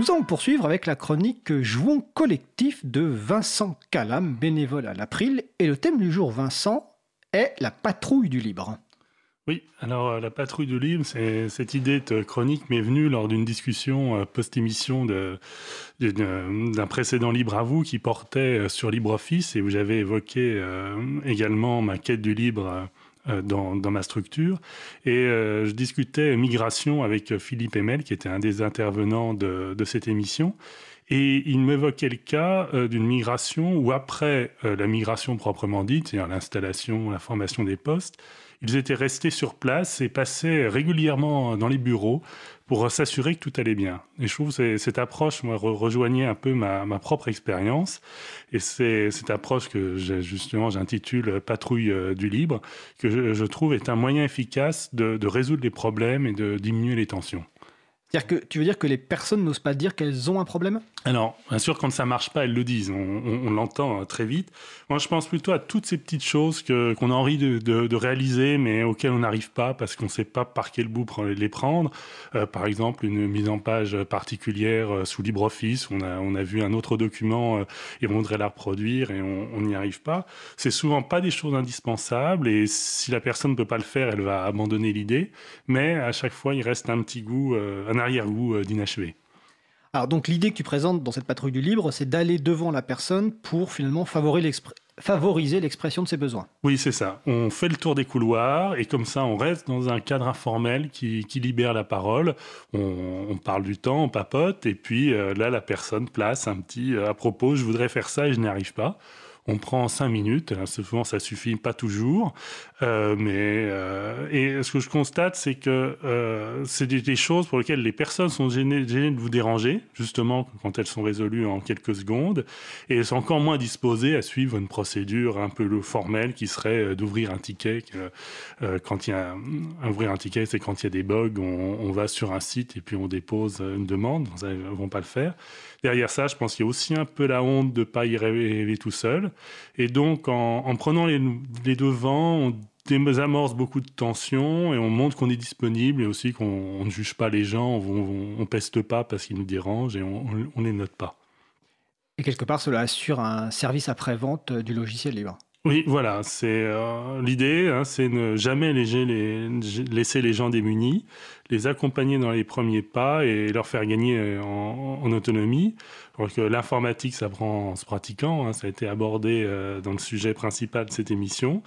Nous allons poursuivre avec la chronique Jouons collectif de Vincent Calam, bénévole à l'April. Et le thème du jour, Vincent, est la patrouille du libre. Oui, alors euh, la patrouille du libre, cette idée de chronique m'est venue lors d'une discussion euh, post-émission d'un précédent Libre à vous qui portait euh, sur LibreOffice et où j'avais évoqué également ma quête du libre dans, ma structure. Et je discutais migration avec Philippe Emel, qui était un des intervenants de, cette émission. Et il m'évoquait le cas d'une migration où après la migration proprement dite, c'est-à-dire l'installation, la formation des postes, ils étaient restés sur place et passaient régulièrement dans les bureaux pour s'assurer que tout allait bien. Et je trouve que cette approche moi, rejoignait un peu ma, propre expérience. Et c'est cette approche que justement j'intitule Patrouille euh, du libre, que je, trouve est un moyen efficace de résoudre les problèmes et de diminuer les tensions. C'est-à-dire que tu veux dire que les personnes n'osent pas dire qu'elles ont un problème? Alors, bien sûr, quand ça marche pas, elles le disent. On, l'entend euh, très vite. Moi, je pense plutôt à toutes ces petites choses que qu'on a envie de, réaliser, mais auxquelles on n'arrive pas parce qu'on ne sait pas par quel bout les prendre. Euh, par exemple, une mise en page particulière euh, sous LibreOffice. On a on a vu un autre document et on voudrait la reproduire et on n'y arrive pas. C'est souvent pas des choses indispensables et si la personne ne peut pas le faire, elle va abandonner l'idée. Mais à chaque fois, il reste un petit goût, arrière-goût euh, d'inachevé. Alors donc l'idée que tu présentes dans cette patrouille du libre, c'est d'aller devant la personne pour finalement favoriser l'expression de ses besoins. Oui, c'est ça. On fait le tour des couloirs et comme ça, on reste dans un cadre informel qui, libère la parole. On, parle du temps, on papote et puis euh, là, la personne place un petit euh, à propos, je voudrais faire ça et je n'y arrive pas on prend cinq minutes. Souvent, ça suffit pas toujours. Euh, mais euh, et ce que je constate, c'est que euh, c'est des, choses pour lesquelles les personnes sont gênées, de vous déranger, justement quand elles sont résolues en quelques secondes, et elles sont encore moins disposées à suivre une procédure un peu formelle qui serait d'ouvrir un ticket. quand il y a ouvrir un ticket, c'est quand il y a des bugs, on, va sur un site et puis on dépose une demande. Elles vont pas le faire. Derrière ça, je pense qu'il y a aussi un peu la honte de ne pas y rêver tout seul. Et donc, en, prenant les, devants, on désamorce beaucoup de tensions et on montre qu'on est disponible et aussi qu'on ne juge pas les gens, on ne peste pas parce qu'ils nous dérangent et on ne les note pas. Et quelque part, cela assure un service après-vente du logiciel libre. Oui, voilà, c'est euh, l'idée, hein, c'est ne jamais laisser les gens démunis, les accompagner dans les premiers pas et leur faire gagner euh, en, autonomie. Donc l'informatique s'apprend en se pratiquant, hein, ça a été abordé euh, dans le sujet principal de cette émission.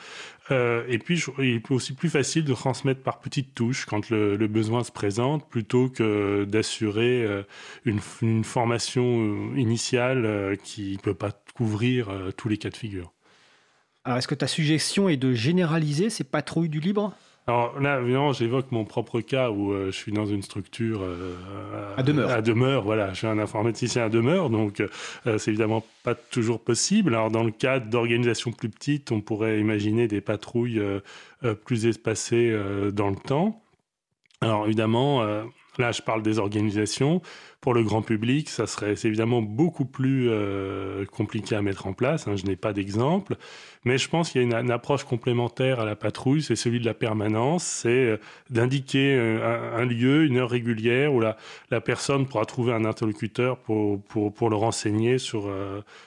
et puis, il est aussi plus facile de transmettre par petites touches quand le, besoin se présente, plutôt que d'assurer une, une, formation initiale qui ne peut pas couvrir tous les cas de figure. Alors, est-ce que ta suggestion est de généraliser ces patrouilles du libre? Alors là, évidemment, j'évoque mon propre cas où euh, je suis dans une structure euh, à demeure. À demeure, voilà. Je suis un informaticien à demeure, donc euh, c'est évidemment pas toujours possible. Alors dans le cadre d'organisations plus petites, on pourrait imaginer des patrouilles plus espacées dans le temps. Alors évidemment, là, je parle des organisations. Pour le grand public, ça serait évidemment beaucoup plus euh, compliqué à mettre en place. Hein, je n'ai pas d'exemple, mais je pense qu'il y a une, approche complémentaire à la patrouille, c'est celui de la permanence, c'est euh, d'indiquer euh, un, lieu, une heure régulière où la, la personne pourra trouver un interlocuteur pour, pour, pour le renseigner sur,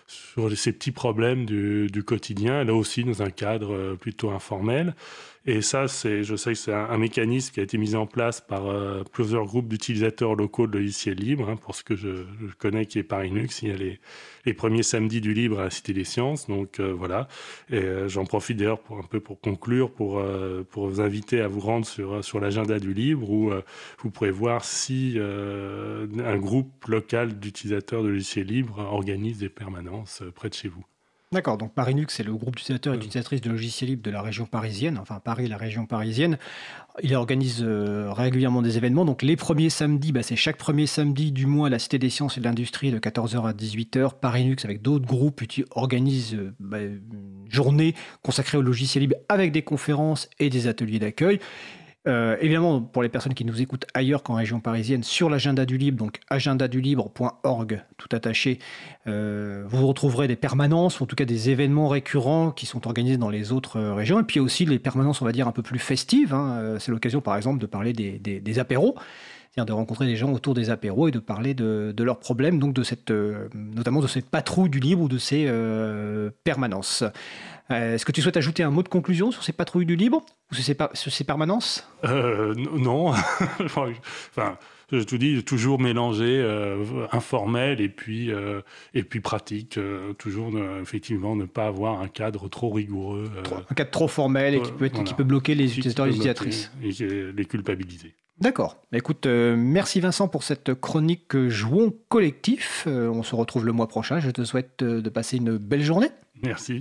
sur ces petits problèmes du, du, quotidien, là aussi dans un cadre plutôt informel. Et ça, je sais que c'est un, mécanisme qui a été mis en place par plusieurs groupes d'utilisateurs locaux de logiciels libres Hein, pour ce que je, connais qui est Paris Nux. Il y a les, premiers samedis du libre à Cité des Sciences. Donc euh, voilà. Euh, j'en profite d'ailleurs pour un peu pour conclure, pour, euh, pour vous inviter à vous rendre sur, sur l'agenda du libre où vous pourrez voir si un groupe local d'utilisateurs de logiciels libres organise des permanences près de chez vous. D'accord, donc Parinux, c'est le groupe d'utilisateurs et d'utilisatrices de logiciels libres de la région parisienne, enfin Paris, la région parisienne. Il organise euh, régulièrement des événements. Donc les premiers samedis, bah, c'est chaque premier samedi du mois à la Cité des Sciences et de l'Industrie de 14h à 18h. Parinux, avec d'autres groupes, organise euh, bah, une journée consacrée au logiciel libre avec des conférences et des ateliers d'accueil. Euh, évidemment, pour les personnes qui nous écoutent ailleurs qu'en région parisienne, sur l'agenda du libre, donc agendadulibre.org, tout attaché, euh, vous retrouverez des permanences, en tout cas des événements récurrents qui sont organisés dans les autres régions, et puis aussi les permanences, on va dire, un peu plus festives. Hein. Euh, c'est l'occasion, par exemple, de parler des apéros de rencontrer des gens autour des apéros et de parler de, leurs problèmes, donc de cette, notamment de cette patrouille du libre ou de ces permanences. Est-ce que tu souhaites ajouter un mot de conclusion sur ces patrouilles du libre ou sur ces, sur ces permanences? Non. enfin, je te dis, toujours mélanger euh, informel et puis, euh, et puis pratique. Euh, toujours, effectivement, ne pas avoir un cadre trop rigoureux. un cadre trop formel et qui peut, qui peut bloquer les utilisateurs et les utilisatrices. Et les culpabiliser. D'accord. Bah, écoute, merci Vincent pour cette chronique Jouons collectif. on se retrouve le mois prochain. Je te souhaite de passer une belle journée. Merci.